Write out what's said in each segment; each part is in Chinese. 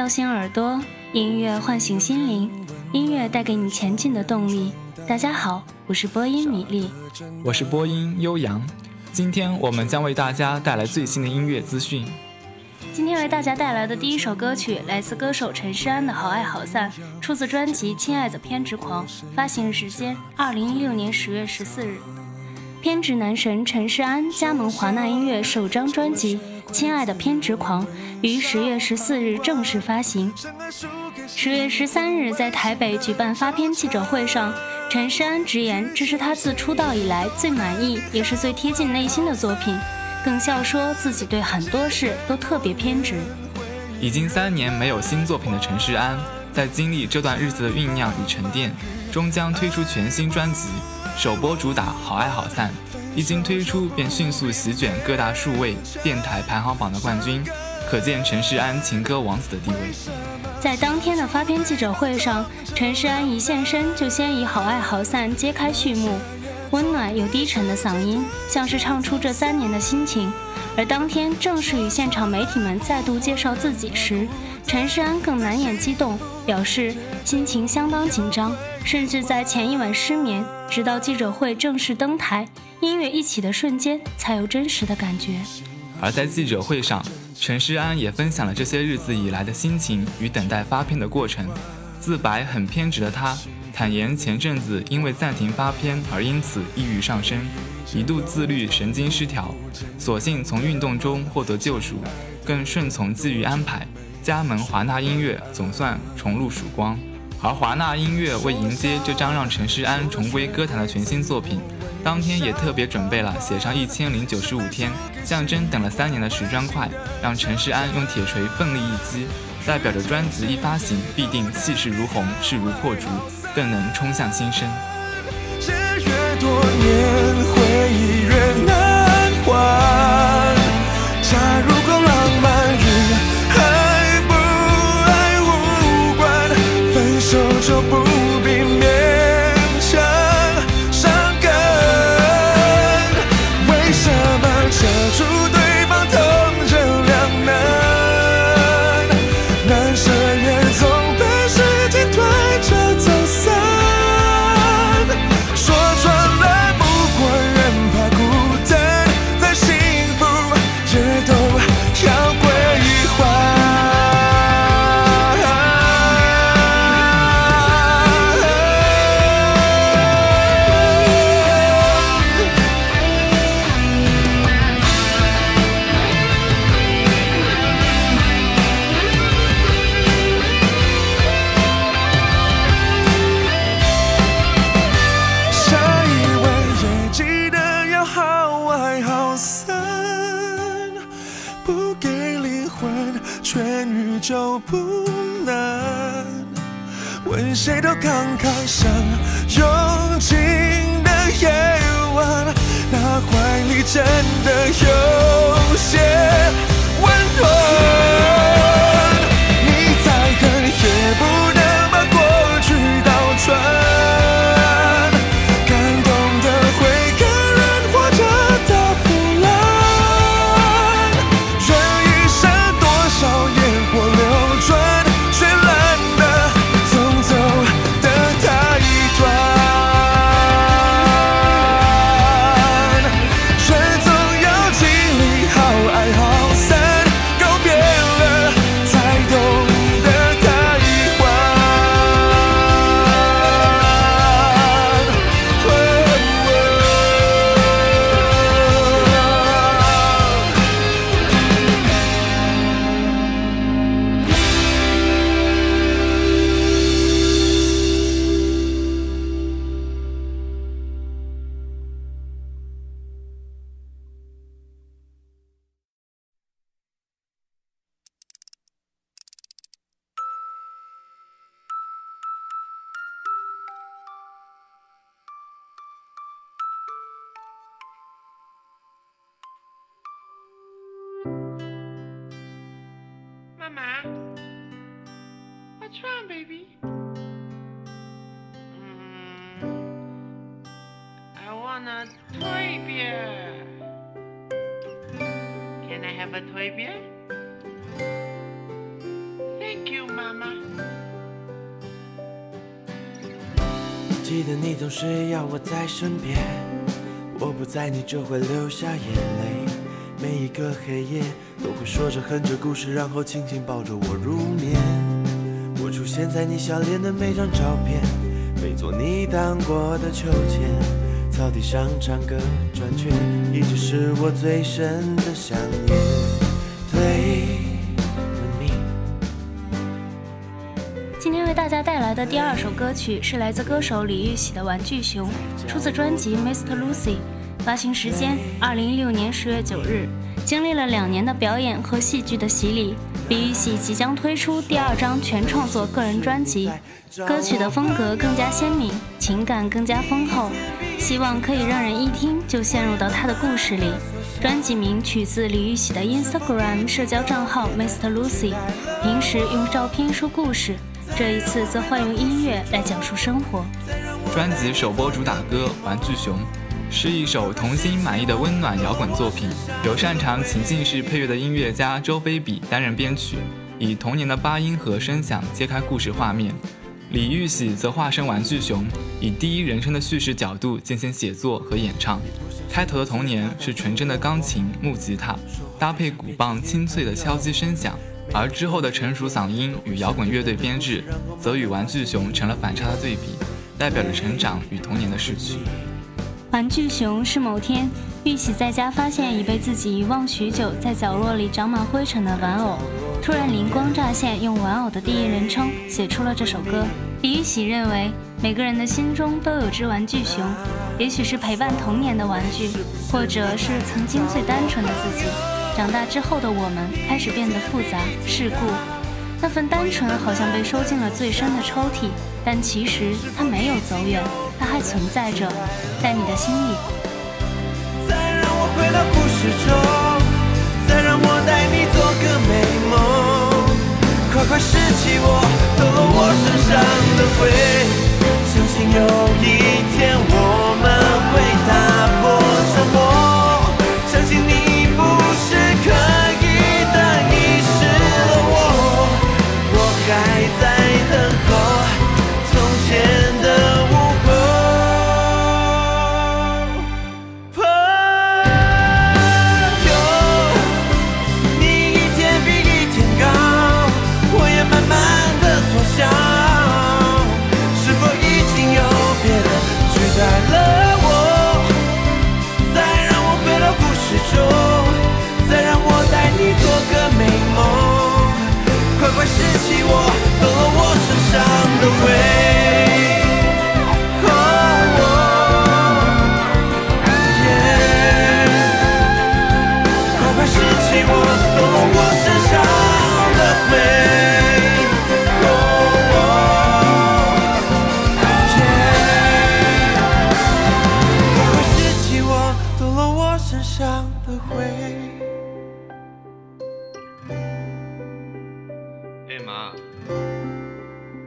叫醒耳朵，音乐唤醒心灵，音乐带给你前进的动力。大家好，我是播音米粒，我是播音悠扬。今天我们将为大家带来最新的音乐资讯。今天为大家带来的第一首歌曲来自歌手陈诗安的《好爱好散》，出自专辑《亲爱的偏执狂》，发行时间二零一六年十月十四日。偏执男神陈诗安加盟华纳音乐首张专辑。亲爱的偏执狂于十月十四日正式发行。十月十三日在台北举办发片记者会上，陈诗安直言这是他自出道以来最满意也是最贴近内心的作品，更笑说自己对很多事都特别偏执。已经三年没有新作品的陈诗安，在经历这段日子的酝酿与沉淀，终将推出全新专辑，首播主打《好爱好散》。一经推出，便迅速席卷各大数位电台排行榜的冠军，可见陈世安情歌王子的地位。在当天的发片记者会上，陈世安一现身就先以《好爱好散》揭开序幕，温暖又低沉的嗓音，像是唱出这三年的心情。而当天正式与现场媒体们再度介绍自己时，陈世安更难掩激动，表示心情相当紧张，甚至在前一晚失眠，直到记者会正式登台。音乐一起的瞬间，才有真实的感觉。而在记者会上，陈诗安也分享了这些日子以来的心情与等待发片的过程。自白很偏执的他，坦言前阵子因为暂停发片而因此抑郁上升，一度自律神经失调，所幸从运动中获得救赎，更顺从际遇安排，加盟华纳音乐，总算重入曙光。而华纳音乐为迎接这张让陈诗安重归歌坛的全新作品。当天也特别准备了写上一千零九十五天，象征等了三年的石砖块，让陈世安用铁锤奋力一击，代表着专辑一发行必定气势如虹，势如破竹，更能冲向新生。越多年，回忆不给灵魂痊愈就不难，问谁都慷慨，想用尽的夜晚，那怀里真的有些温暖。记得你总是要我在身边，我不在你就会流下眼泪。每一个黑夜都会说着哼着故事，然后轻轻抱着我入眠。我出现在你笑脸的每张照片，每做你荡过的秋千，草地上唱歌转圈，一直是我最深的想念。对家带来的第二首歌曲是来自歌手李玉玺的《玩具熊》，出自专辑《Mr. Lucy》，发行时间二零一六年十月九日。经历了两年的表演和戏剧的洗礼，李玉玺即将推出第二张全创作个人专辑，歌曲的风格更加鲜明，情感更加丰厚，希望可以让人一听就陷入到他的故事里。专辑名取自李玉玺的 Instagram 社交账号 Mr. Lucy，平时用照片说故事，这一次则换用音乐来讲述生活。专辑首播主打歌《玩具熊》。是一首童心满意的温暖摇滚作品，由擅长情境式配乐的音乐家周菲比担任编曲，以童年的八音盒声响揭开故事画面。李玉玺则化身玩具熊，以第一人称的叙事角度进行写作和演唱。开头的童年是纯真的钢琴、木吉他，搭配鼓棒清脆的敲击声响，而之后的成熟嗓音与摇滚乐队编制，则与玩具熊成了反差的对比，代表着成长与童年的逝去。玩具熊是某天玉玺在家发现已被自己遗忘许久，在角落里长满灰尘的玩偶，突然灵光乍现，用玩偶的第一人称写出了这首歌。李玉玺认为，每个人的心中都有只玩具熊，也许是陪伴童年的玩具，或者是曾经最单纯的自己。长大之后的我们开始变得复杂世故，那份单纯好像被收进了最深的抽屉，但其实它没有走远。它还存在着，在你的心里。再让我回到故事中，再让我带你做个美梦。快快拾起我抖落我身上的灰，相信有一天我们会打破沉默。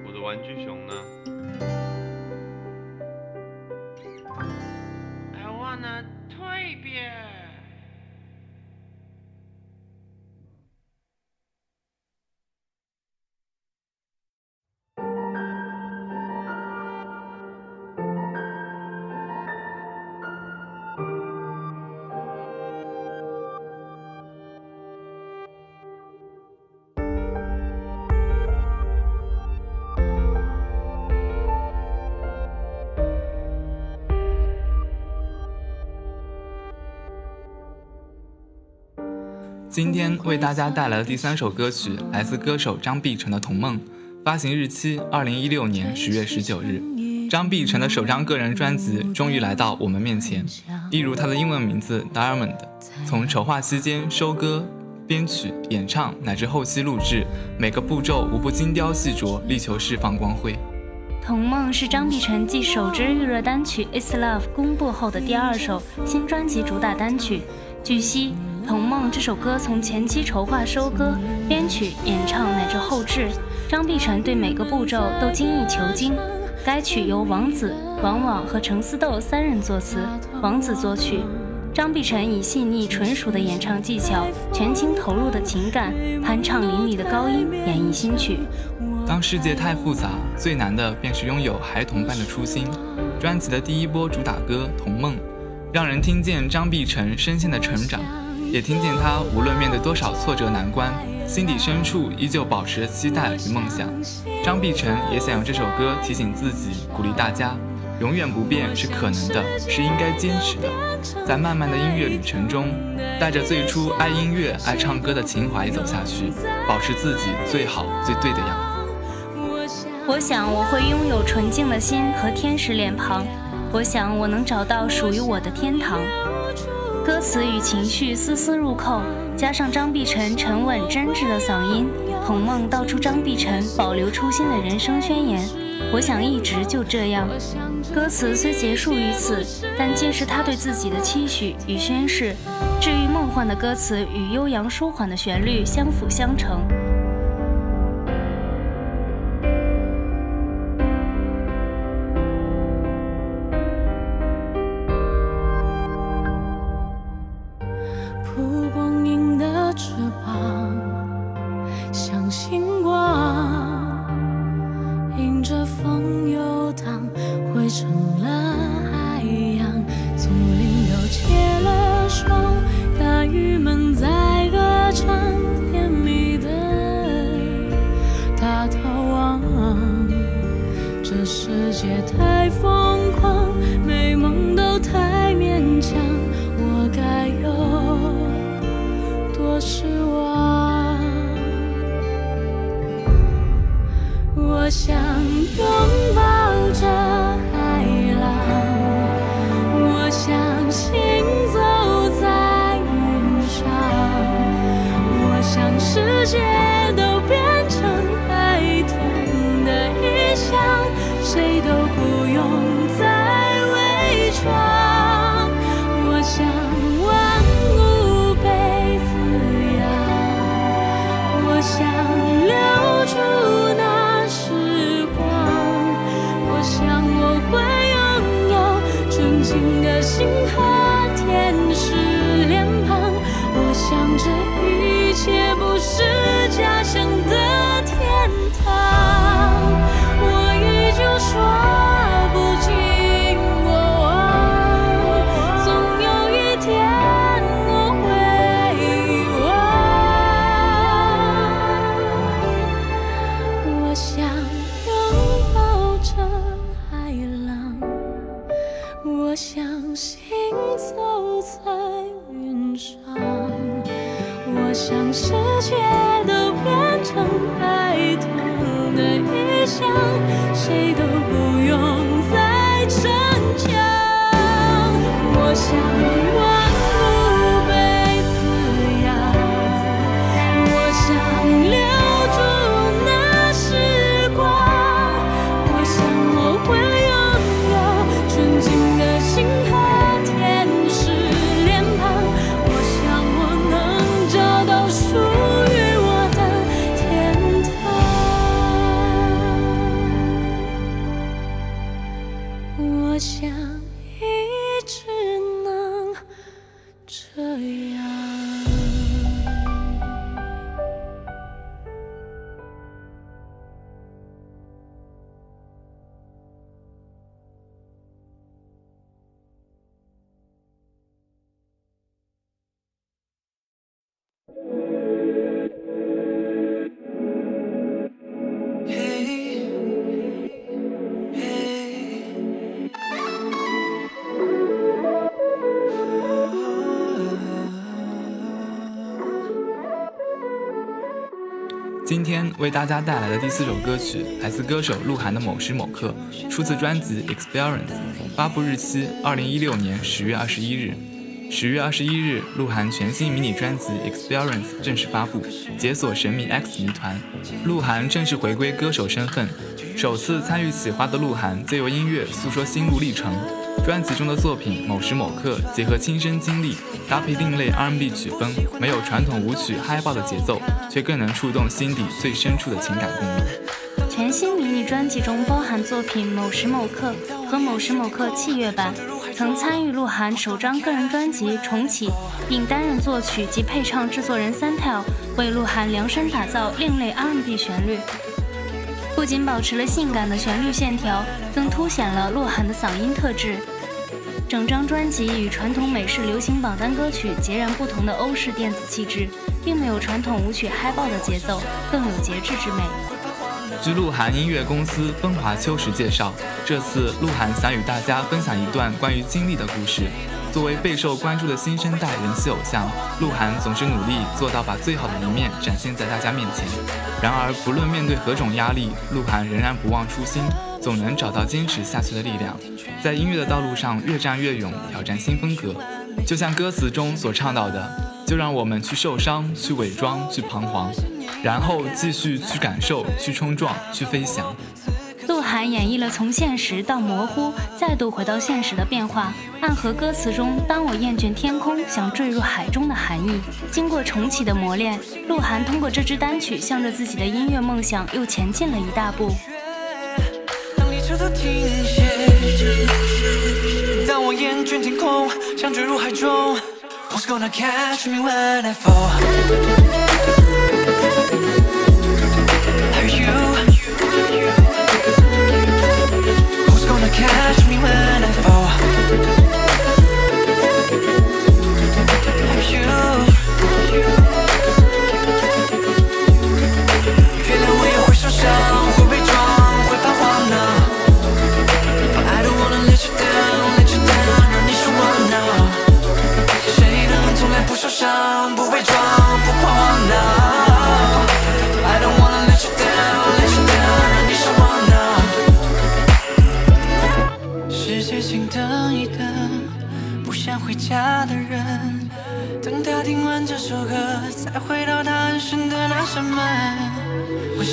我的玩具熊呢？今天为大家带来的第三首歌曲来自歌手张碧晨的《童梦》，发行日期二零一六年十月十九日。张碧晨的首张个人专辑终于来到我们面前，一如他的英文名字 Diamond，从筹划期间收歌、编曲、演唱乃至后期录制，每个步骤无不精雕细琢，力求释放光辉。《童梦》是张碧晨继首支预热单曲《It's Love》公布后的第二首新专辑主打单曲，据悉，《童梦》这首歌从前期筹划、收歌、编曲、演唱乃至后制，张碧晨对每个步骤都精益求精。该曲由王子、王网和程思豆三人作词，王子作曲。张碧晨以细腻纯熟的演唱技巧，全情投入的情感，酣畅淋漓的高音演绎新曲。当世界太复杂，最难的便是拥有孩童般的初心。专辑的第一波主打歌《童梦》，让人听见张碧晨深陷的成长，也听见他无论面对多少挫折难关，心底深处依旧保持着期待与梦想。张碧晨也想用这首歌提醒自己，鼓励大家：永远不变是可能的，是应该坚持的。在漫漫的音乐旅程中，带着最初爱音乐、爱唱歌的情怀走下去，保持自己最好、最对的样子。我想我会拥有纯净的心和天使脸庞，我想我能找到属于我的天堂。歌词与情绪丝丝入扣，加上张碧晨沉稳真挚的嗓音，《童梦》道出张碧晨保留初心的人生宣言。我想一直就这样。歌词虽结束于此，但皆是他对自己的期许与宣誓。治愈梦幻的歌词与悠扬舒缓的旋律相辅相成。想世界都变成孩童的异乡，谁都不用再逞强。我想。今天为大家带来的第四首歌曲来自歌手鹿晗的《某时某刻》，出自专辑《Experience》，发布日期二零一六年十月二十一日。十月二十一日，鹿晗全新迷你专辑《Experience》正式发布，解锁神秘 X 谜团，鹿晗正式回归歌手身份。首次参与企划的鹿晗，借由音乐诉说心路历程。专辑中的作品《某时某刻》结合亲身经历，搭配另类 R&B 曲风，没有传统舞曲嗨爆的节奏，却更能触动心底最深处的情感共鸣。全新迷你专辑中包含作品《某时某刻》和《某时某刻》器乐版，曾参与鹿晗首张个人专辑《重启》，并担任作曲及配唱制作人 Santel，为鹿晗量身打造另类 R&B 旋律。不仅保持了性感的旋律线条，更凸显了鹿晗的嗓音特质。整张专辑与传统美式流行榜单歌曲截然不同的欧式电子气质，并没有传统舞曲嗨爆的节奏，更有节制之美。据鹿晗音乐公司风华秋实介绍，这次鹿晗想与大家分享一段关于经历的故事。作为备受关注的新生代人气偶像，鹿晗总是努力做到把最好的一面展现在大家面前。然而，不论面对何种压力，鹿晗仍然不忘初心，总能找到坚持下去的力量，在音乐的道路上越战越勇，挑战新风格。就像歌词中所倡导的，就让我们去受伤，去伪装，去彷徨，然后继续去感受，去冲撞，去飞翔。鹿晗演绎了从现实到模糊，再度回到现实的变化，暗合歌词中“当我厌倦天空，想坠入海中”的含义。经过重启的磨练，鹿晗通过这支单曲，向着自己的音乐梦想又前进了一大步。当列车都停歇，当我厌倦天空，想坠入海中，Who's gonna catch me when I fall？Are you? Who's gonna catch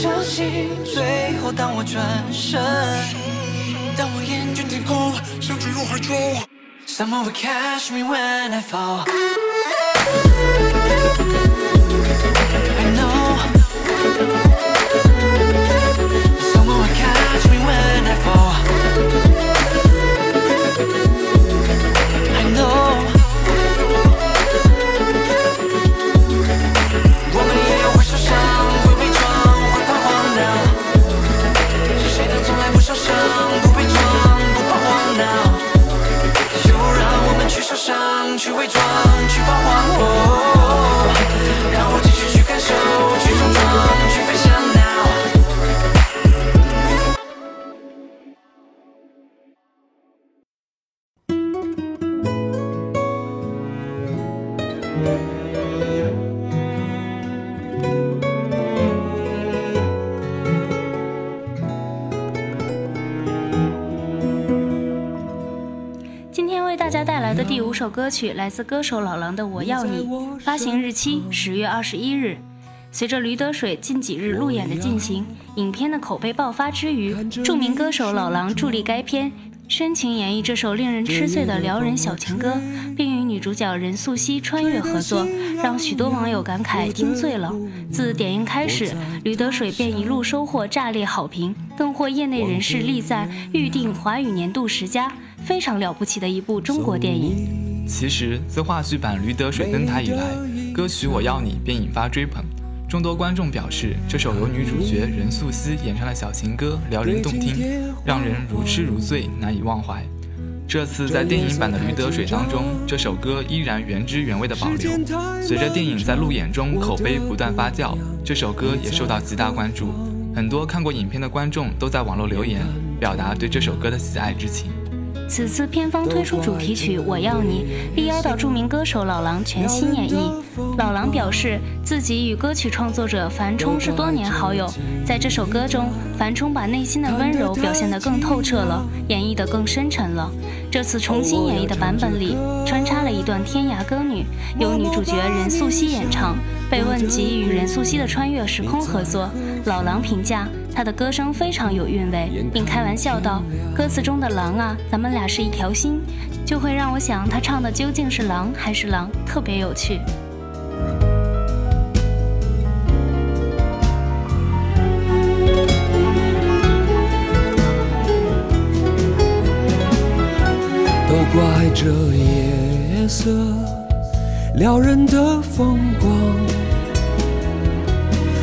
相信最后当我转身，当我厌倦天空，想坠入海中，Someone will catch me when I fall。I know someone will catch me when I fall. 首歌曲来自歌手老狼的《我要你》，发行日期十月二十一日。随着驴得水近几日路演的进行，影片的口碑爆发之余，著名歌手老狼助力该片，深情演绎这首令人痴醉的撩人小情歌，并与女主角任素汐穿越合作，让许多网友感慨听醉了。自点映开始，驴得水便一路收获炸裂好评，更获业内人士力赞预定华语年度十佳，非常了不起的一部中国电影。其实，自话剧版《驴得水》登台以来，歌曲《我要你》便引发追捧。众多观众表示，这首由女主角任素汐演唱的小情歌撩人动听，让人如痴如醉，难以忘怀。这次在电影版的《驴得水》当中，这首歌依然原汁原味的保留。随着电影在路演中口碑不断发酵，这首歌也受到极大关注。很多看过影片的观众都在网络留言，表达对这首歌的喜爱之情。此次片方推出主题曲《我要你》，力邀到著名歌手老狼全新演绎。老狼表示，自己与歌曲创作者樊冲是多年好友，在这首歌中，樊冲把内心的温柔表现得更透彻了，演绎得更深沉了。这次重新演绎的版本里，穿插了一段《天涯歌女》，由女主角任素汐演唱。被问及与任素汐的穿越时空合作，老狼评价他的歌声非常有韵味，并开玩笑道：“歌词中的狼啊，咱们俩是一条心。”就会让我想，他唱的究竟是狼还是狼，特别有趣。都怪这夜色撩人的风光，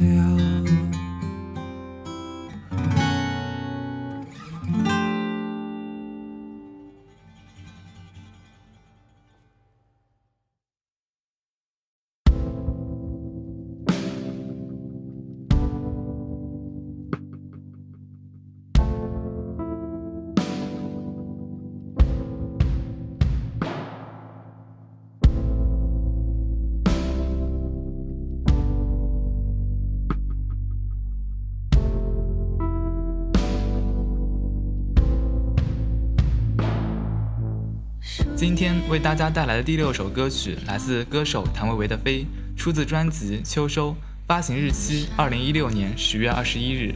了。为大家带来的第六首歌曲来自歌手谭维维的《飞》，出自专辑《秋收》，发行日期二零一六年十月二十一日。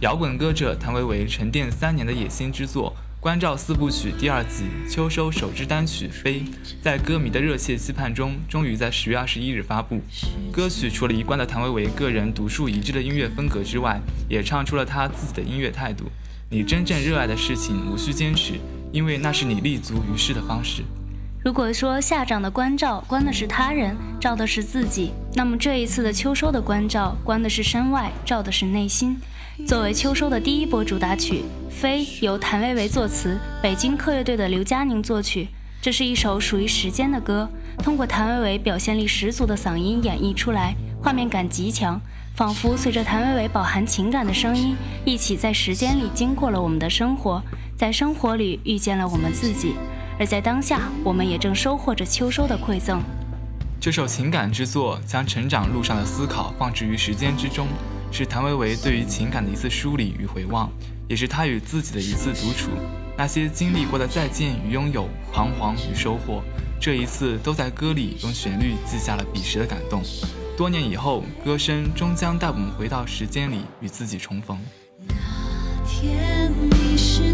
摇滚歌者谭维维沉淀三年的野心之作《关照四部曲》第二集《秋收》首支单曲《飞》，在歌迷的热切期盼中，终于在十月二十一日发布。歌曲除了一贯的谭维维个人独树一帜的音乐风格之外，也唱出了他自己的音乐态度：你真正热爱的事情，无需坚持。因为那是你立足于世的方式。如果说夏长的关照关的是他人，照的是自己，那么这一次的秋收的关照关的是身外，照的是内心。作为秋收的第一波主打曲，《飞》由谭维维作词，北京客乐队的刘佳宁作曲。这是一首属于时间的歌，通过谭维维表现力十足的嗓音演绎出来，画面感极强，仿佛随着谭维维饱含情感的声音，一起在时间里经过了我们的生活。在生活里遇见了我们自己，而在当下，我们也正收获着秋收的馈赠。这首情感之作将成长路上的思考放置于时间之中，是谭维维对于情感的一次梳理与回望，也是他与自己的一次独处。那些经历过的再见与拥有、彷徨与收获，这一次都在歌里用旋律记下了彼时的感动。多年以后，歌声终将带我们回到时间里，与自己重逢。那天迷失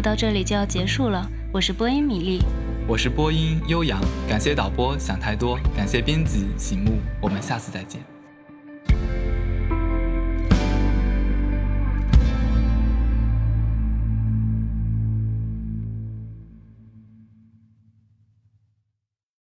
到这里就要结束了，我是播音米粒，我是播音悠扬，感谢导播想太多，感谢编辑醒目，我们下次再见。